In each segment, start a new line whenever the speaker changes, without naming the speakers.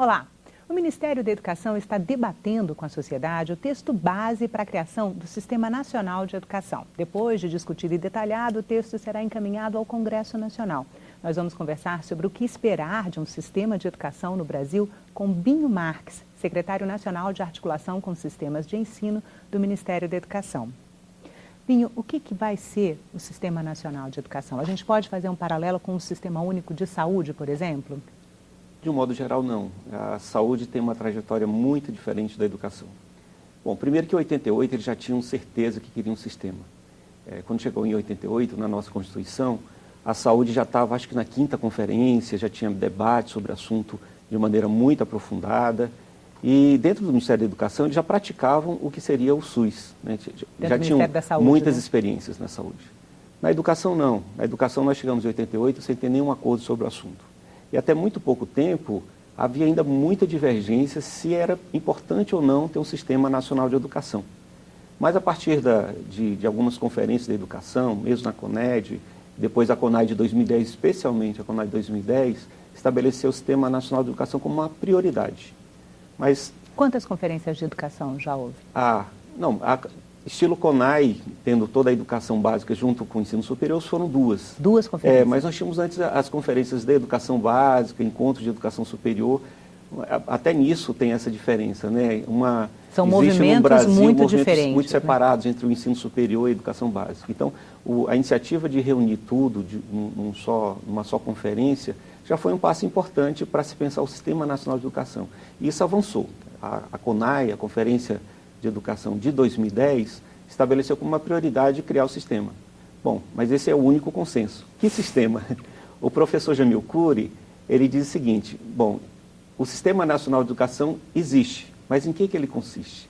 Olá! O Ministério da Educação está debatendo com a sociedade o texto base para a criação do Sistema Nacional de Educação. Depois de discutido e detalhado, o texto será encaminhado ao Congresso Nacional. Nós vamos conversar sobre o que esperar de um sistema de educação no Brasil com Binho Marques, secretário nacional de articulação com sistemas de ensino do Ministério da Educação. Binho, o que, que vai ser o Sistema Nacional de Educação? A gente pode fazer um paralelo com o Sistema Único de Saúde, por exemplo?
De um modo geral, não. A saúde tem uma trajetória muito diferente da educação. Bom, primeiro que em 88 eles já tinham certeza que queriam um sistema. É, quando chegou em 88, na nossa Constituição, a saúde já estava, acho que na quinta conferência, já tinha debate sobre o assunto de maneira muito aprofundada. E dentro do Ministério da Educação, eles já praticavam o que seria o SUS. Né? Já tinham
saúde,
muitas
né?
experiências na saúde. Na educação, não. Na educação, nós chegamos em 88 sem ter nenhum acordo sobre o assunto. E até muito pouco tempo havia ainda muita divergência se era importante ou não ter um sistema nacional de educação. Mas a partir da, de, de, algumas conferências de educação, mesmo na CONED, depois a CONAI de 2010, especialmente a CONAI de 2010, estabeleceu o Sistema Nacional de Educação como uma prioridade.
Mas Quantas conferências de educação já houve?
Ah, não, a, Estilo CONAI, tendo toda a educação básica junto com o ensino superior, foram duas.
Duas conferências?
É, mas nós tínhamos antes as conferências de educação básica, encontros de educação superior. Até nisso tem essa diferença, né?
Uma, São movimentos Brasil, muito movimentos diferentes.
muito né? separados né? entre o ensino superior e a educação básica. Então, o, a iniciativa de reunir tudo de um, só, numa só conferência já foi um passo importante para se pensar o Sistema Nacional de Educação. E isso avançou. A, a CONAI, a Conferência de Educação de 2010 estabeleceu como uma prioridade criar o sistema. Bom, mas esse é o único consenso. Que sistema? O professor Jamil Cury, ele diz o seguinte, bom, o Sistema Nacional de Educação existe, mas em que, que ele consiste?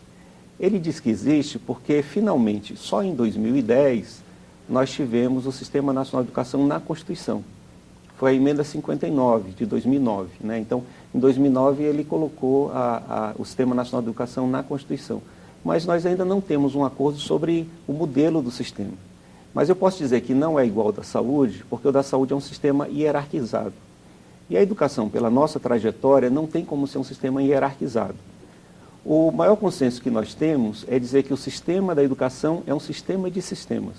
Ele diz que existe porque, finalmente, só em 2010, nós tivemos o Sistema Nacional de Educação na Constituição. Foi a emenda 59, de 2009. Né? Então, em 2009, ele colocou a, a, o Sistema Nacional de Educação na Constituição mas nós ainda não temos um acordo sobre o modelo do sistema. Mas eu posso dizer que não é igual ao da saúde, porque o da saúde é um sistema hierarquizado. E a educação, pela nossa trajetória, não tem como ser um sistema hierarquizado. O maior consenso que nós temos é dizer que o sistema da educação é um sistema de sistemas.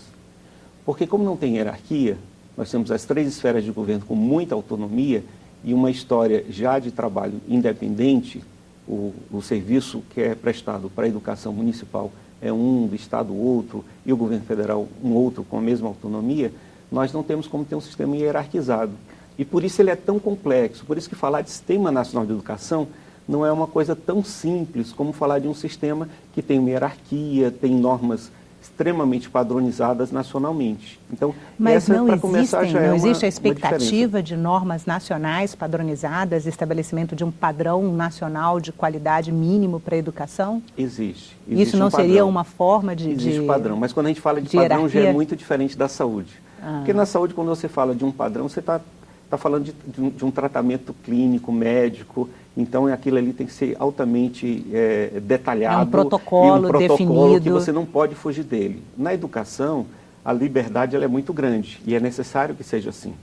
Porque, como não tem hierarquia, nós temos as três esferas de governo com muita autonomia e uma história já de trabalho independente, o, o serviço que é prestado para a educação municipal é um, do Estado outro, e o governo federal um outro com a mesma autonomia, nós não temos como ter um sistema hierarquizado. E por isso ele é tão complexo, por isso que falar de Sistema Nacional de Educação não é uma coisa tão simples como falar de um sistema que tem uma hierarquia, tem normas extremamente padronizadas nacionalmente.
Então, Mas essa, não, existem, já é não existe a expectativa de normas nacionais padronizadas, estabelecimento de um padrão nacional de qualidade mínimo para a educação?
Existe.
existe Isso não
um
seria uma forma de
Existe
de,
padrão, mas quando a gente fala de, de padrão hierarquia... já é muito diferente da saúde. Ah. Porque na saúde, quando você fala de um padrão, você está tá falando de, de, um, de um tratamento clínico, médico, então, aquilo ali tem que ser altamente é, detalhado. É
um protocolo,
um protocolo
definido.
que você não pode fugir dele. Na educação, a liberdade ela é muito grande e é necessário que seja assim.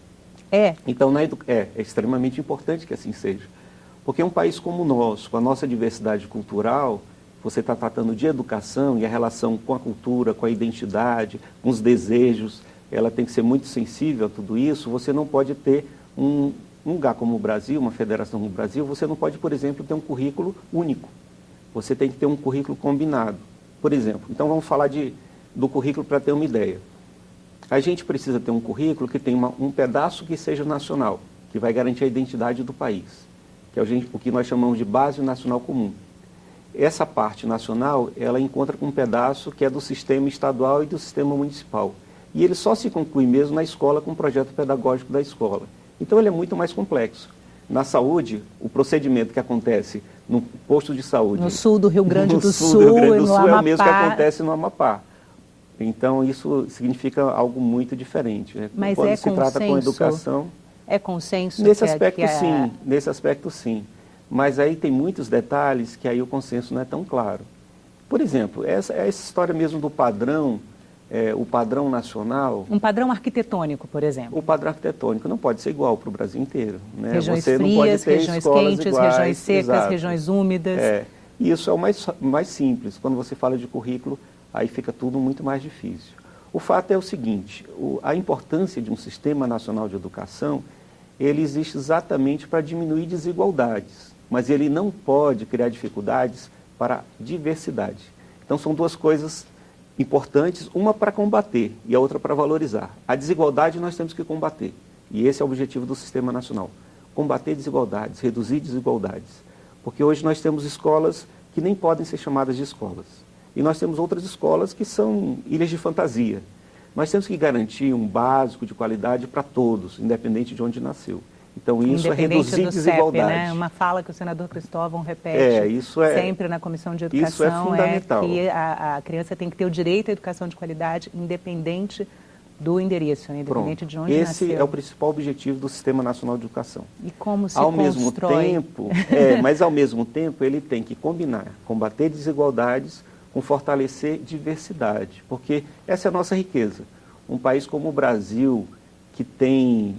É.
Então, na edu... é, é extremamente importante que assim seja. Porque um país como o nosso, com a nossa diversidade cultural, você está tratando de educação e a relação com a cultura, com a identidade, com os desejos, ela tem que ser muito sensível a tudo isso. Você não pode ter um, um lugar como o Brasil, uma federação como o Brasil, você não pode, por exemplo, ter um currículo único. Você tem que ter um currículo combinado. Por exemplo, então vamos falar de, do currículo para ter uma ideia. A gente precisa ter um currículo que tenha um pedaço que seja nacional, que vai garantir a identidade do país, que é o que nós chamamos de base nacional comum. Essa parte nacional, ela encontra com um pedaço que é do sistema estadual e do sistema municipal. E ele só se conclui mesmo na escola com o projeto pedagógico da escola. Então ele é muito mais complexo. Na saúde, o procedimento que acontece no posto de saúde.
No sul do Rio Grande do
sul,
sul,
do Rio Grande do Sul
é
o mesmo que acontece no Amapá. Então isso significa algo muito diferente. Né?
Mas
Quando
é
se consenso, trata com educação.
É consenso.
Nesse aspecto, é... sim. Nesse aspecto, sim. Mas aí tem muitos detalhes que aí o consenso não é tão claro. Por exemplo, essa, essa história mesmo do padrão é, o padrão nacional.
Um padrão arquitetônico, por exemplo.
O padrão arquitetônico não pode ser igual para o Brasil inteiro. Né?
Regiões Você frias, regiões quentes, iguais, regiões secas, exato. regiões úmidas.
É, isso é o mais, mais simples. Quando você fala de currículo, aí fica tudo muito mais difícil. O fato é o seguinte: o, a importância de um sistema nacional de educação, ele existe exatamente para diminuir desigualdades, mas ele não pode criar dificuldades para diversidade. Então são duas coisas importantes, uma para combater e a outra para valorizar. A desigualdade nós temos que combater, e esse é o objetivo do Sistema Nacional. Combater desigualdades, reduzir desigualdades. Porque hoje nós temos escolas que nem podem ser chamadas de escolas. E nós temos outras escolas que são ilhas de fantasia. Nós temos que garantir um básico de qualidade para todos, independente de onde nasceu. Então, isso é reduzir do desigualdade. CEP,
né? Uma fala que o senador Cristóvão repete é, isso é, sempre na Comissão de Educação
isso é, fundamental.
é que a, a, criança tem que ter o direito à educação de qualidade, independente do endereço, né? independente
Pronto.
de onde
Esse
nasceu.
é o principal objetivo do Sistema Nacional de Educação.
E como se
ao
constrói?
mesmo tempo, é, mas ao mesmo tempo ele tem que combinar, combater desigualdades com fortalecer diversidade, porque essa é a nossa riqueza. Um país como o Brasil, que tem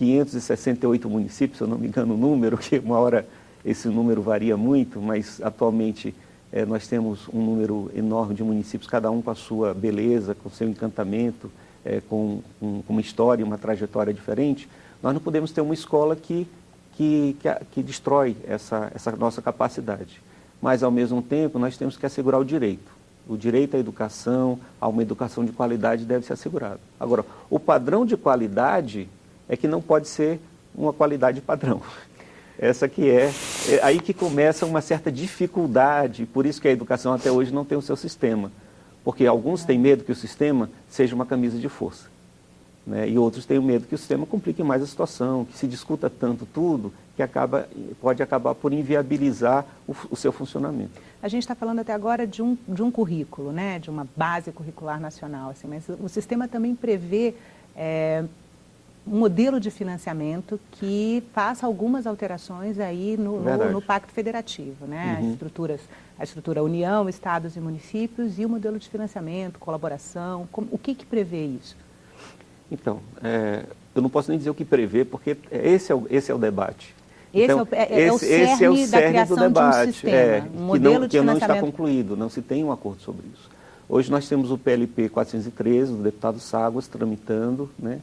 5.568 municípios, se eu não me engano o número, que uma hora esse número varia muito, mas atualmente é, nós temos um número enorme de municípios, cada um com a sua beleza, com o seu encantamento, é, com, com, com, uma história, uma trajetória diferente. Nós não podemos ter uma escola que, que, que, que destrói essa, essa nossa capacidade. Mas, ao mesmo tempo, nós temos que assegurar o direito. O direito à educação, a uma educação de qualidade deve ser assegurado. Agora, o padrão de qualidade é que não pode ser uma qualidade padrão. Essa que é, é aí que começa uma certa dificuldade, por isso que a educação até hoje não tem o seu sistema. Porque alguns têm medo que o sistema seja uma camisa de força. Né? E outros têm medo que o sistema complique mais a situação, que se discuta tanto tudo que acaba, pode acabar por inviabilizar o, o seu funcionamento.
A gente está falando até agora de um, de um currículo, né? de uma base curricular nacional, assim, mas o sistema também prevê é, modelo de financiamento que faça algumas alterações aí no, no, no Pacto Federativo, né? Uhum. As estruturas, a estrutura União, Estados e Municípios e o modelo de financiamento, colaboração, o que, que prevê isso?
Então, é, eu não posso nem dizer o que prevê, porque esse é o, esse é o debate.
Esse,
então,
é, é, é, o cerne esse é o cerne do debate, de um sistema, é, um modelo
que não, que não está concluído, não se tem um acordo sobre isso. Hoje nós temos o PLP 413 do deputado Ságuas tramitando, né?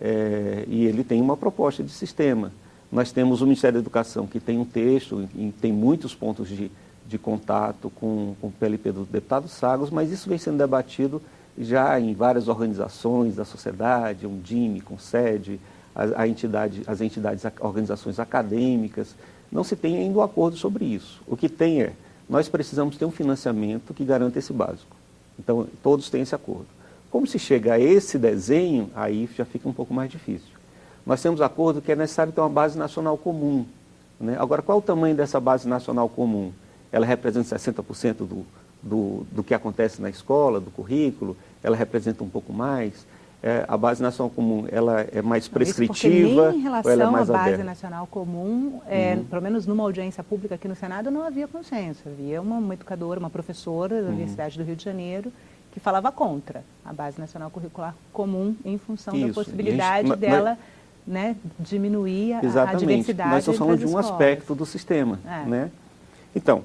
É, e ele tem uma proposta de sistema. Nós temos o Ministério da Educação, que tem um texto e tem muitos pontos de, de contato com, com o PLP do deputado Sagos, mas isso vem sendo debatido já em várias organizações da sociedade, um DIME com sede, a, a entidade, as entidades, organizações acadêmicas. Não se tem ainda um acordo sobre isso. O que tem é, nós precisamos ter um financiamento que garanta esse básico. Então, todos têm esse acordo. Como se chega a esse desenho, aí já fica um pouco mais difícil. Nós temos acordo que é necessário ter uma base nacional comum. Né? Agora, qual é o tamanho dessa base nacional comum? Ela representa 60% do, do, do que acontece na escola, do currículo? Ela representa um pouco mais? É, a base nacional comum ela é mais prescritiva
nem em relação
ou ela é à base
aberta? nacional comum, é, uhum. pelo menos numa audiência pública aqui no Senado, não havia consenso. Havia uma, uma educadora, uma professora da uhum. Universidade do Rio de Janeiro que falava contra a Base Nacional Curricular Comum em função Isso, da possibilidade gente, dela né, diminuir a, a, diversidade.
Nós estamos falando de um
escolas.
aspecto do sistema. É. Né? Então,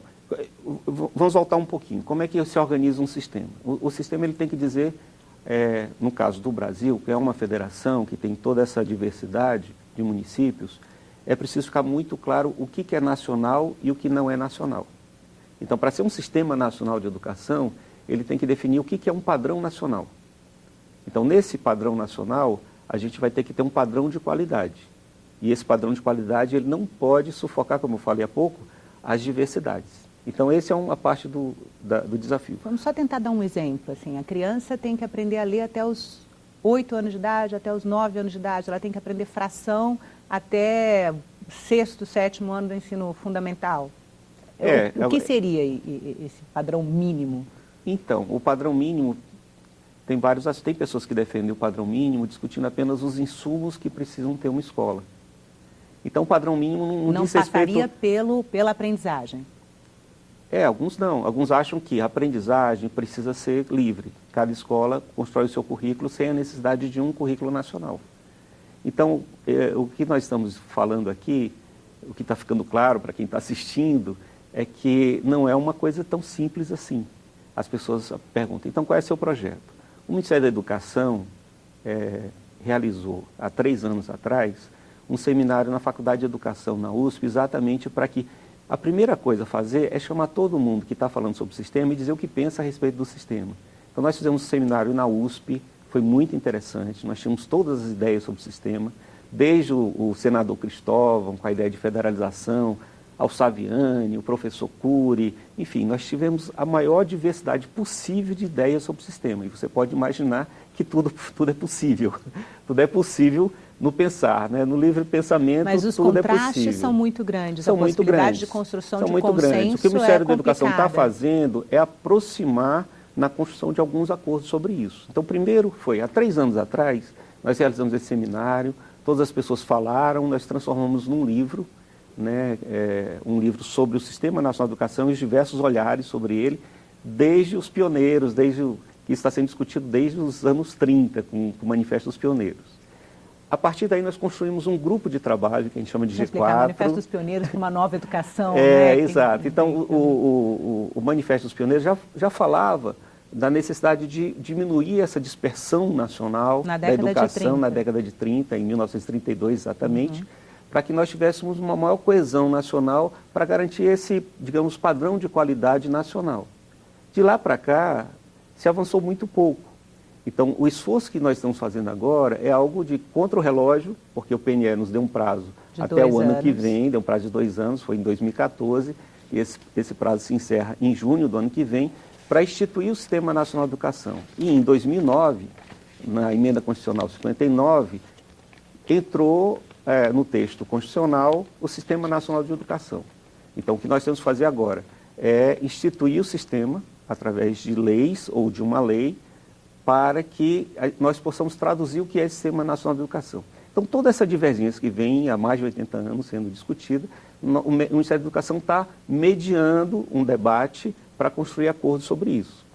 vamos voltar um pouquinho. Como é que se organiza um sistema? O, o sistema ele tem que dizer, é, no caso do Brasil, que é uma federação que tem toda essa diversidade de municípios, é preciso ficar muito claro o que, que é nacional e o que não é nacional. Então, para ser um sistema nacional de educação, ele tem que definir o que, que é um padrão nacional. Então, nesse padrão nacional, a gente vai ter que ter um padrão de qualidade. E esse padrão de qualidade ele não pode sufocar, como eu falei há pouco, as diversidades. Então, esse é uma parte do, da, do desafio.
Vamos só tentar dar um exemplo. Assim, a criança tem que aprender a ler até os 8 anos de idade, até os 9 anos de idade. Ela tem que aprender fração até sexto, sétimo ano do ensino fundamental. É, o, o que é, seria esse padrão mínimo?
Então, o padrão mínimo, tem vários, tem pessoas que defendem o padrão mínimo discutindo apenas os insumos que precisam ter uma escola. Então, o padrão mínimo não,
não
diz
passaria
respeito...
pelo, pela aprendizagem?
É, alguns não. Alguns acham que a aprendizagem precisa ser livre. Cada escola constrói o seu currículo sem a necessidade de um currículo nacional. Então, é, o que nós estamos falando aqui, o que está ficando claro para quem está assistindo, é que não é uma coisa tão simples assim. As pessoas perguntam, então qual é o seu projeto? O Ministério da Educação é, realizou, há três anos atrás, um seminário na Faculdade de Educação, na USP, exatamente para que a primeira coisa a fazer é chamar todo mundo que está falando sobre o sistema e dizer o que pensa a respeito do sistema. Então nós fizemos um seminário na USP, foi muito interessante, nós tínhamos todas as ideias sobre o sistema, desde o, o senador Cristóvão, com a ideia de federalização, ao Saviani, o professor Cury, enfim, nós tivemos a maior diversidade possível de ideias sobre o sistema. E você pode imaginar que tudo, tudo é possível. Tudo é possível no pensar, né? no livre pensamento,
Mas os
tudo é
contrastes são muito grandes,
são
a
muito grandes.
de construção
são
de
muito
consenso
grandes. O que o Ministério
é
da Educação está fazendo é aproximar na construção de alguns acordos sobre isso. Então, primeiro foi, há três anos atrás, nós realizamos esse seminário, todas as pessoas falaram, nós transformamos num livro, né, é, um livro sobre o Sistema Nacional de Educação e os diversos olhares sobre ele, desde os pioneiros, desde o, que está sendo discutido desde os anos 30, com, com o Manifesto dos Pioneiros. A partir daí nós construímos um grupo de trabalho que a gente chama de
Vamos
G4.
explicar, Manifesto dos Pioneiros para uma nova educação.
É,
né?
exato. Então, o, o, o, Manifesto dos Pioneiros já, já falava da necessidade de diminuir essa dispersão nacional
Na
da educação
30.
na década de 30, em 1932 exatamente, para que nós tivéssemos uma maior coesão nacional para garantir esse, digamos, padrão de qualidade nacional. De lá para cá, se avançou muito pouco. Então, o esforço que nós estamos fazendo agora é algo de contra o relógio, porque o PNE nos deu um prazo
De
até o ano que
anos.
vem, deu um prazo de dois anos, foi em 2014, e esse, esse prazo se encerra em junho do ano que vem, para instituir o Sistema Nacional de Educação. E em 2009, na emenda constitucional 59, entrou eh, no texto constitucional o Sistema Nacional de Educação. Então, o que nós temos que fazer agora é instituir o sistema através de leis ou de uma lei para que nós possamos traduzir o que é o Sistema Nacional de Educação. Então, toda essa divergência que vem há mais de 80 anos sendo discutida, o Ministério da Educação está mediando um debate para construir acordos sobre isso.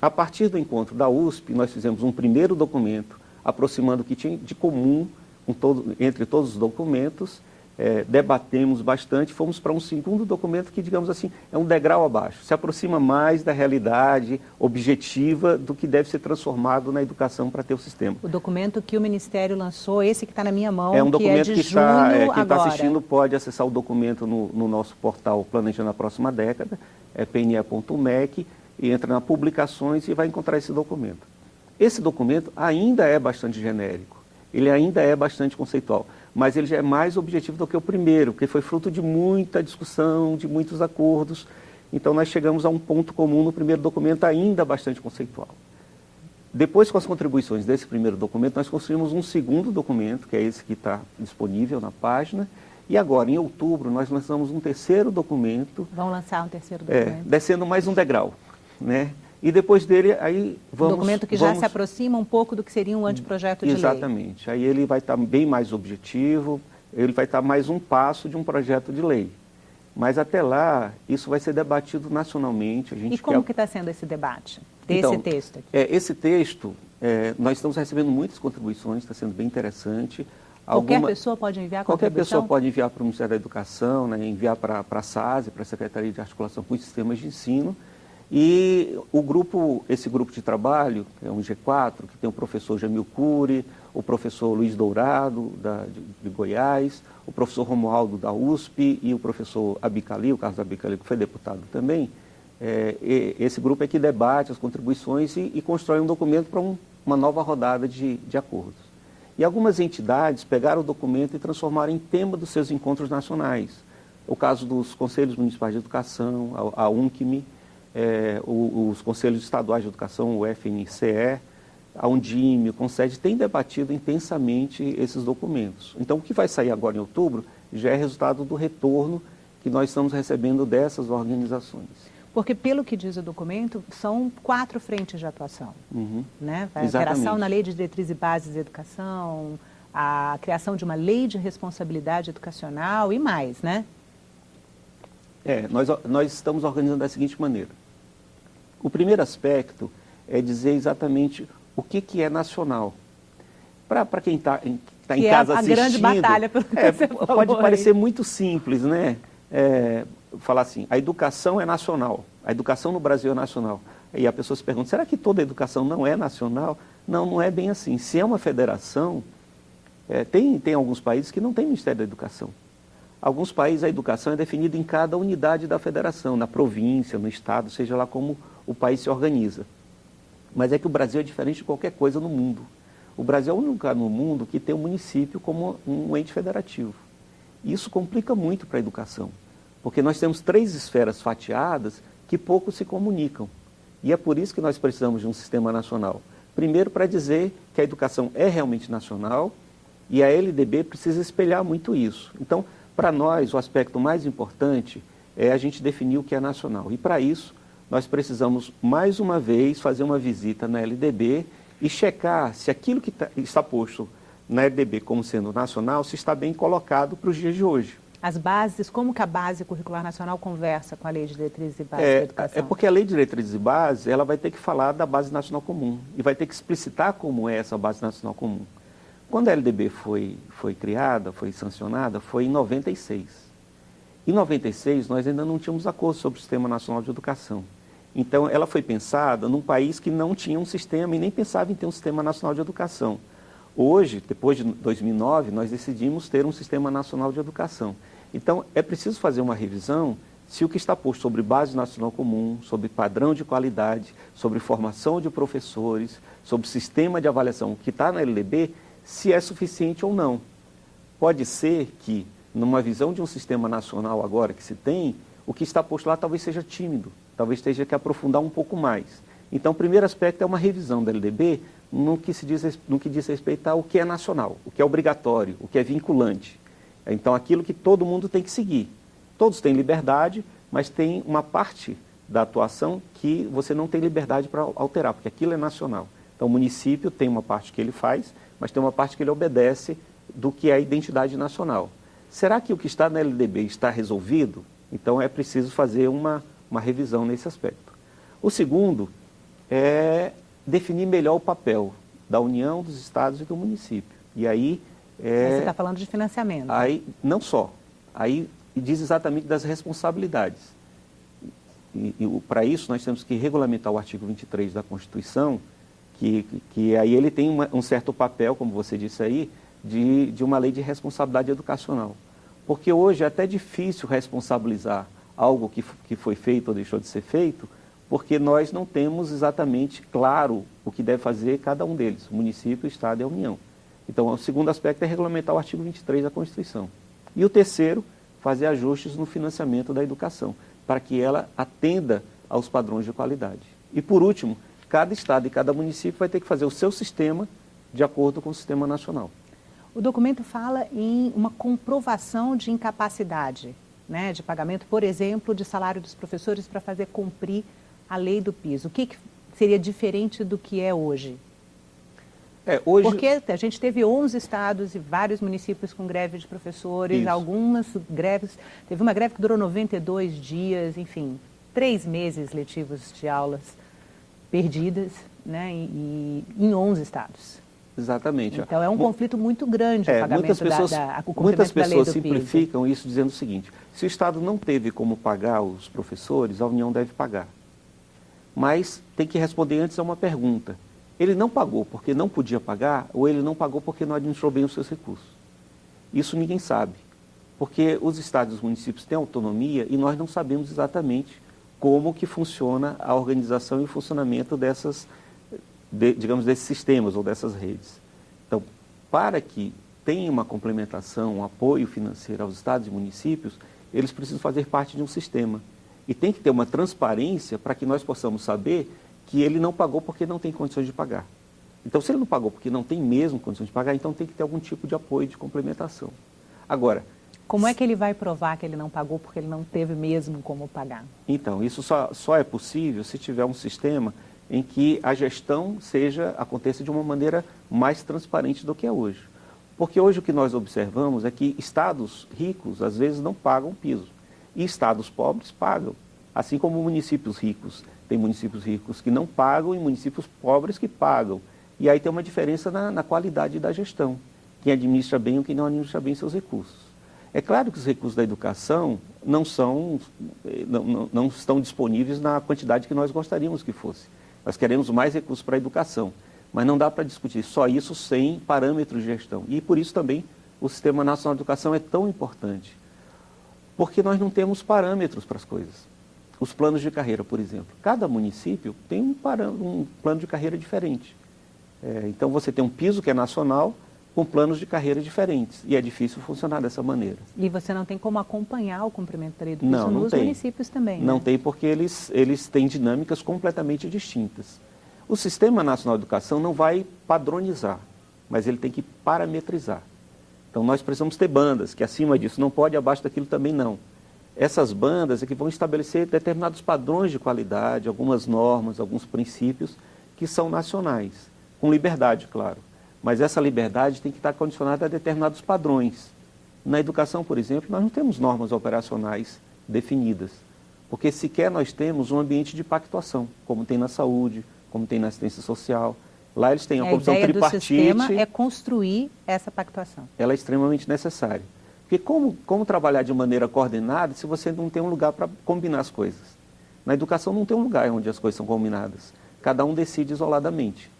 A partir do encontro da USP, nós fizemos um primeiro documento aproximando o que tinha de comum com todo- entre todos os documentos, eh, debatemos bastante, fomos para um segundo documento que, digamos assim, é um degrau abaixo, se aproxima mais da realidade objetiva do que deve ser transformado na educação para ter o sistema.
O documento que o Ministério lançou, esse que está na minha mão,
É um
que é
documento
de
que está, é, quem está assistindo pode acessar o documento no, no nosso portal Planejando a Próxima Década, é pne.mec, e entra na publicações e vai encontrar esse documento. Esse documento ainda é bastante genérico, ele ainda é bastante conceitual, mas ele já é mais objetivo do que o primeiro, porque foi fruto de muita discussão, de muitos acordos. Então nós chegamos a um ponto comum no primeiro documento ainda bastante conceitual. Depois, com as contribuições desse primeiro documento, nós construímos um segundo documento, que é esse que está disponível na página. E agora, em outubro, nós lançamos um terceiro documento,
Vão lançar um terceiro
é,
documento.
descendo mais um degrau. Né? E depois dele, aí
Um
vamos...
documento que já
vamos-
se aproxima um pouco do que seria um anteprojeto de lei.
Exatamente. Aí ele vai estar bem mais objetivo, ele vai estar mais um passo de um projeto de lei. Mas até lá, isso vai ser debatido nacionalmente. A gente
E como
quer...
que está sendo esse debate desse
Então,
texto? aqui?
É, esse texto, é, nós estamos recebendo muitas contribuições, está sendo bem interessante.
Qualquer
Alguma-
pessoa pode enviar
Qualquer pessoa pode enviar para o Ministério da Educação, né, enviar para, para a SASE, para a Secretaria de Articulação com os Sistemas de Ensino. E o grupo, esse grupo de trabalho, é um G4, que tem o professor Jamil Cury, o professor Luiz Dourado, da, de, de Goiás, o professor Romualdo, da USP, e o professor Abicali, o Carlos Abicali, que foi deputado também, é, esse grupo é que debate as contribuições e, e constrói um documento para um- uma nova rodada de, de acordos. E algumas entidades pegaram o documento e transformaram em tema dos seus encontros nacionais. O caso dos Conselhos Municipais de Educação, a, a UNCME, o- os Conselhos Estaduais de Educação, o FNCE, a Undime, o Concede, têm debatido intensamente esses documentos. Então, o que vai sair agora em outubro já é resultado do retorno que nós estamos recebendo dessas organizações.
Porque, pelo que diz o documento, são quatro frentes de atuação.
Uhum.
Né? A alteração na Lei de Diretrizes e Bases de Educação, a criação de uma lei de responsabilidade educacional e mais, né?
É, nós, nós estamos organizando da seguinte maneira. O primeiro aspecto é dizer exatamente o que, que é nacional. Para quem está tá em
é
casa
é a
assistindo...
grande batalha, pelo
é,
que você
Pode
falou
parecer
aí.
muito simples, né? É, falar assim, a educação é nacional, a educação no Brasil é nacional. E a pessoa se pergunta, será que toda educação não é nacional? Não, não é bem assim. Se é uma federação, é, tem, tem alguns países que não tem Ministério da Educação. Alguns países a educação é definida em cada unidade da federação, na província, no estado, seja lá como o país se organiza. Mas é que o Brasil é diferente de qualquer coisa no mundo. O Brasil é o único lugar no mundo que tem o um município como um ente federativo. Isso complica muito para a educação, porque nós temos três esferas fatiadas que pouco se comunicam. E é por isso que nós precisamos de um sistema nacional. Primeiro, para dizer que a educação é realmente nacional e a LDB precisa espelhar muito isso. Então, para nós, o aspecto mais importante é a gente definir o que é nacional. E para isso, nós precisamos, mais uma vez, fazer uma visita na LDB e checar se aquilo que tá, está posto na LDB como sendo nacional, se está bem colocado para os dias de hoje.
As bases, como que a base curricular nacional conversa com a lei de diretrizes e bases
é,
da educação?
É porque a lei de diretrizes e bases, ela vai ter que falar da base nacional comum e vai ter que explicitar como é essa base nacional comum. Quando a LDB foi, foi criada, foi sancionada, foi em 96. Em 96, nós ainda não tínhamos acordo sobre o Sistema Nacional de Educação. Então, ela foi pensada num país que não tinha um sistema e nem pensava em ter um Sistema Nacional de Educação. Hoje, depois de 2009, nós decidimos ter um Sistema Nacional de Educação. Então, é preciso fazer uma revisão se o que está posto sobre base nacional comum, sobre padrão de qualidade, sobre formação de professores, sobre sistema de avaliação que está na LDB, se é suficiente ou não. Pode ser que, numa visão de um sistema nacional agora que se tem, o que está posto lá talvez seja tímido, talvez tenha que aprofundar um pouco mais. Então, o primeiro aspecto é uma revisão da LDB no que, se diz, no que diz respeito ao que é nacional, o que é obrigatório, o que é vinculante. Então, aquilo que todo mundo tem que seguir. Todos têm liberdade, mas tem uma parte da atuação que você não tem liberdade para alterar, porque aquilo é nacional. Então, o município tem uma parte que ele faz, mas tem uma parte que ele obedece do que é a identidade nacional. Será que o que está na LDB está resolvido? Então, é preciso fazer uma, uma revisão nesse aspecto. O segundo é definir melhor o papel da União, dos Estados e do município. E aí... É,
Você está falando de financiamento.
Aí, não só. Aí diz exatamente das responsabilidades. E, e para isso nós temos que regulamentar o artigo 23 da Constituição, que, que aí ele tem uma, um certo papel, como você disse aí, de, de uma lei de responsabilidade educacional. Porque hoje é até difícil responsabilizar algo que, que foi feito ou deixou de ser feito, porque nós não temos exatamente claro o que deve fazer cada um deles, município, Estado e a União. Então, o segundo aspecto é regulamentar o artigo 23 da Constituição. E o terceiro, fazer ajustes no financiamento da educação, para que ela atenda aos padrões de qualidade. E, por último, cada Estado e cada município vai ter que fazer o seu sistema de acordo com o sistema nacional.
O documento fala em uma comprovação de incapacidade né, de pagamento, por exemplo, de salário dos professores para fazer cumprir a lei do piso. O que, que seria diferente do que é hoje?
É, hoje...
Porque a gente teve 11 estados e vários municípios com greve de professores, Isso. algumas greves. Teve uma greve que durou 92 dias, enfim, três meses letivos de aulas perdidas né, e, e em 11 estados.
Exatamente.
Então é um conflito muito grande
é,
o pagamento
muitas pessoas,
da, da, o
Muitas pessoas
da
simplificam
piso.
isso dizendo o seguinte, se o Estado não teve como pagar os professores, a União deve pagar. Mas tem que responder antes a uma pergunta. Ele não pagou porque não podia pagar ou ele não pagou porque não administrou bem os seus recursos? Isso ninguém sabe. Porque os estados e os municípios têm autonomia e nós não sabemos exatamente como que funciona a organização e o funcionamento dessas, de, digamos, desses sistemas ou dessas redes. Então, para que tenha uma complementação, um apoio financeiro aos estados e municípios, eles precisam fazer parte de um sistema. E tem que ter uma transparência para que nós possamos saber que ele não pagou porque não tem condições de pagar. Então, se ele não pagou porque não tem mesmo condições de pagar, então tem que ter algum tipo de apoio, de complementação. Agora...
Como é que ele vai provar que ele não pagou porque ele não teve mesmo como pagar?
Então, isso só, só é possível se tiver um sistema em que a gestão seja aconteça de uma maneira mais transparente do que é hoje. Porque hoje o que nós observamos é que estados ricos, às vezes, não pagam piso. E estados pobres pagam, assim como municípios ricos. Tem municípios ricos que não pagam e municípios pobres que pagam. E aí tem uma diferença na, na qualidade da gestão. Quem administra bem ou quem não administra bem seus recursos. É claro que os recursos da educação não, são, não, não, não estão disponíveis na quantidade que nós gostaríamos que fosse. Nós queremos mais recursos para a educação, mas não dá para discutir só isso sem parâmetros de gestão. E por isso também o Sistema Nacional de Educação é tão importante. Porque nós não temos parâmetros para as coisas. Os planos de carreira, por exemplo. Cada município tem um, um plano de carreira diferente. É, então você tem um piso que é nacional, com planos de carreira diferentes. E é difícil funcionar dessa maneira.
E você não tem como acompanhar o cumprimento da educação
não, não
nos
tem.
municípios também,
Não
né?
tem, porque eles, eles têm dinâmicas completamente distintas. O Sistema Nacional de Educação não vai padronizar, mas ele tem que parametrizar. Então nós precisamos ter bandas, que acima disso não pode, abaixo daquilo também não. Essas bandas é que vão estabelecer determinados padrões de qualidade, algumas normas, alguns princípios que são nacionais, com liberdade, claro. Mas essa liberdade tem que estar condicionada a determinados padrões. Na educação, por exemplo, nós não temos normas operacionais definidas, porque sequer nós temos um ambiente de pactuação, como tem na saúde, como tem na assistência social. Lá eles têm a,
a
comissão
ideia
tripartite.
do sistema é construir essa pactuação.
Ela é extremamente necessária. Porque como, como trabalhar de maneira coordenada se você não tem um lugar para combinar as coisas? Na educação não tem um lugar onde as coisas são combinadas. Cada um decide isoladamente.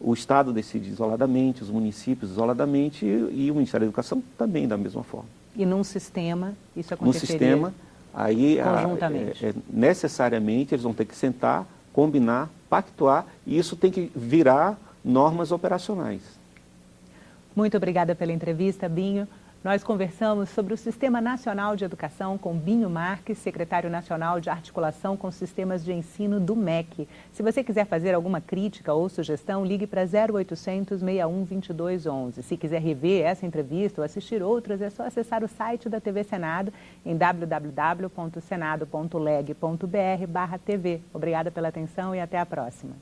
O Estado decide isoladamente, os municípios isoladamente e, e o Ministério da Educação também da mesma forma.
E num sistema, isso
No
aconteceria
sistema, aí a-
conjuntamente.
é- é necessariamente eles vão ter que sentar, combinar, pactuar e isso tem que virar normas operacionais.
Muito obrigada pela entrevista, Binho. Nós conversamos sobre o Sistema Nacional de Educação com Binho Marques, secretário nacional de articulação com sistemas de ensino do MEC. Se você quiser fazer alguma crítica ou sugestão, ligue para 0800 61 2211. Se quiser rever essa entrevista ou assistir outras, é só acessar o site da TV Senado em www.senado.leg.br/tv. Obrigada pela atenção e até a próxima.